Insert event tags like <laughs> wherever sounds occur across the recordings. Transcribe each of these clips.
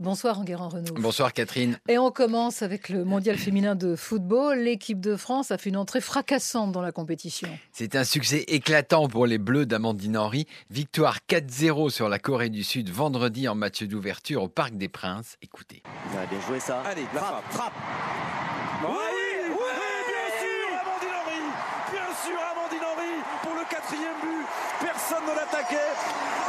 Bonsoir Enguerrand Renaud. Bonsoir Catherine. Et on commence avec le mondial <laughs> féminin de football. L'équipe de France a fait une entrée fracassante dans la compétition. C'est un succès éclatant pour les Bleus d'Amandine Henry. Victoire 4-0 sur la Corée du Sud vendredi en match d'ouverture au Parc des Princes. Écoutez. Il a bien joué ça. Allez, la frappe. frappe. Oui, oui, bien sûr, Amandine Henry. Bien sûr, Amandine Henry pour le quatrième but. L'attaquait.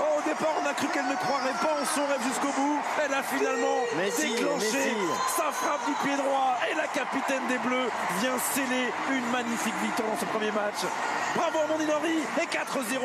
Oh, au départ, on a cru qu'elle ne croirait pas en son rêve jusqu'au bout. Elle a finalement Messi, déclenché Messi. sa frappe du pied droit. Et la capitaine des Bleus vient sceller une magnifique victoire dans ce premier match. Bravo Amandine Henry et 4-0.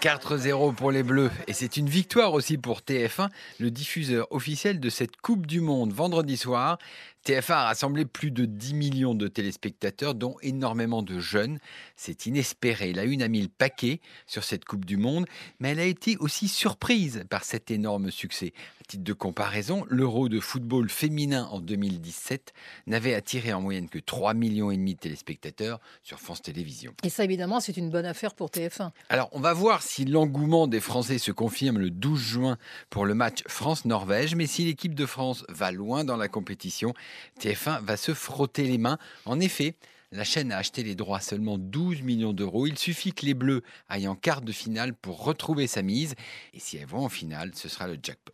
4-0 pour les Bleus. Et c'est une victoire aussi pour TF1, le diffuseur officiel de cette Coupe du Monde. Vendredi soir, TF1 a rassemblé plus de 10 millions de téléspectateurs, dont énormément de jeunes. C'est inespéré. La une a mis le paquet sur cette Coupe du Monde, mais elle a été aussi surprise par cet énorme succès. À titre de comparaison, l'Euro de football féminin en 2017 n'avait attiré en moyenne que 3 millions et demi de téléspectateurs sur France Télévisions. Et ça, évidemment, c'est une bonne affaire pour TF1. Alors, on va voir si l'engouement des Français se confirme le 12 juin pour le match France-Norvège, mais si l'équipe de France va loin dans la compétition, TF1 va se frotter les mains. En effet, la chaîne a acheté les droits à seulement 12 millions d'euros. Il suffit que les Bleus aillent en quart de finale pour retrouver sa mise. Et si elles vont en finale, ce sera le jackpot.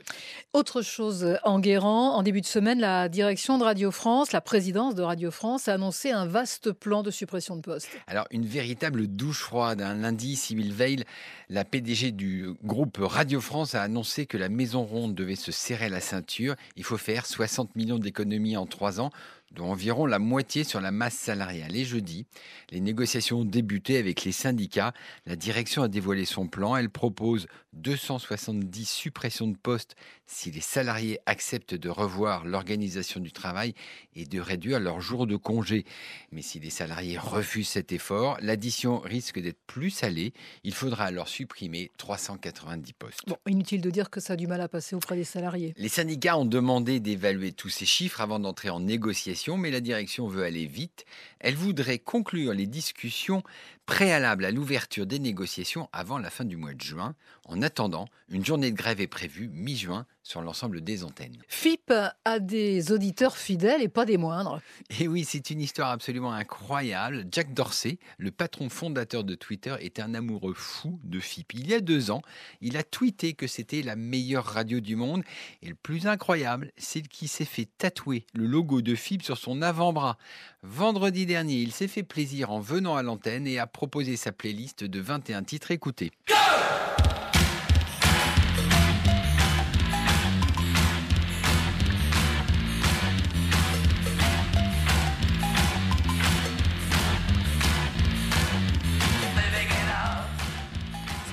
Autre chose, Enguerrand, en début de semaine, la direction de Radio France, la présidence de Radio France, a annoncé un vaste plan de suppression de postes. Alors, une véritable douche froide. Un lundi, Sybille Veil, la PDG du groupe Radio France, a annoncé que la Maison Ronde devait se serrer la ceinture. Il faut faire 60 millions d'économies en trois ans dont environ la moitié sur la masse salariale. Et jeudi, les négociations ont débuté avec les syndicats. La direction a dévoilé son plan. Elle propose 270 suppressions de postes si les salariés acceptent de revoir l'organisation du travail et de réduire leurs jours de congé. Mais si les salariés refusent cet effort, l'addition risque d'être plus salée. Il faudra alors supprimer 390 postes. Bon, inutile de dire que ça a du mal à passer auprès des salariés. Les syndicats ont demandé d'évaluer tous ces chiffres avant d'entrer en négociation, mais la direction veut aller vite. Elle voudrait conclure les discussions préalables à l'ouverture des négociations avant la fin du mois de juin. En attendant, une journée de grève est prévue mi-juin sur l'ensemble des antennes. FIP a des auditeurs fidèles et pas des moindres. Et oui, c'est une histoire absolument incroyable. Jack Dorsey, le patron fondateur de Twitter, est un amoureux fou de FIP. Il y a deux ans, il a tweeté que c'était la meilleure radio du monde. Et le plus incroyable, c'est qu'il s'est fait tatouer le logo de FIP sur son avant-bras. Vendredi dernier, il s'est fait plaisir en venant à l'antenne et a proposé sa playlist de 21 titres. Écoutez.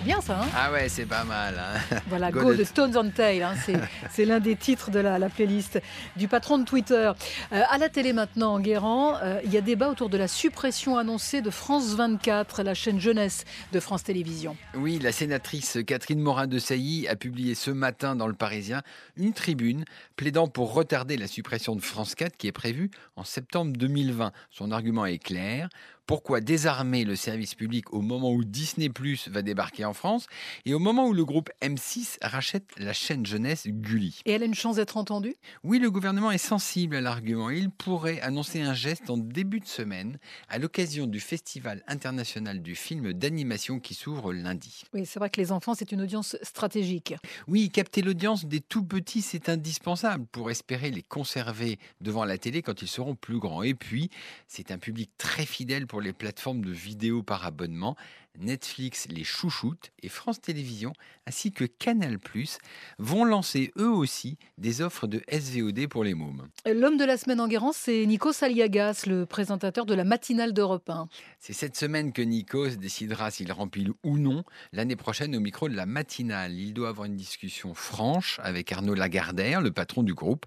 C'est bien ça, hein Ah ouais, c'est pas mal. hein. <laughs> Voilà, Go Go de- Stones on Tail, hein, <laughs> c'est, l'un des titres de la, la playlist du patron de Twitter. Euh, à la télé maintenant, Enguerrand, euh, il y a débat autour de la suppression annoncée de France 24, la chaîne jeunesse de France Télévisions. Oui, la sénatrice Catherine Morin de Sailly a publié ce matin dans Le Parisien une tribune plaidant pour retarder la suppression de France 4 qui est prévue en septembre 2020. Son argument est clair. Pourquoi désarmer le service public au moment où Disney Plus va débarquer en France et au moment où le groupe M6 rachète la chaîne jeunesse Gulli Et elle a une chance d'être entendue? Oui, le gouvernement est sensible à l'argument. Il pourrait annoncer un geste en début de semaine à l'occasion du Festival international du film d'animation qui s'ouvre lundi. Oui, c'est vrai que les enfants, c'est une audience stratégique. Oui, capter l'audience des tout petits, c'est indispensable pour espérer les conserver devant la télé quand ils seront plus grands. Et puis, c'est un public très fidèle pour les plateformes de vidéo par abonnement. Netflix les chouchoute et France Télévisions ainsi que Canal ⁇ vont lancer eux aussi des offres de SVOD pour les mômes. L'homme de la semaine en Guérance, c'est Nico Saliagas, le présentateur de la matinale d'Europe 1. C'est cette semaine que Nikos décidera s'il rempile ou non l'année prochaine au micro de la matinale. Il doit avoir une discussion franche avec Arnaud Lagardère, le patron du groupe.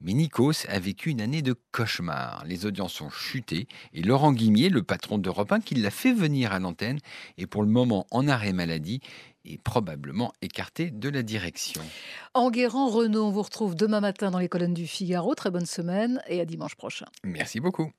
Mais Nikos a vécu une année de cauchemar. Les audiences ont chuté et Laurent Guimier, le patron d'Europe 1, qui l'a fait venir à l'antenne, est pour le moment en arrêt maladie et probablement écarté de la direction. Enguerrand Renault, on vous retrouve demain matin dans les colonnes du Figaro. Très bonne semaine et à dimanche prochain. Merci beaucoup.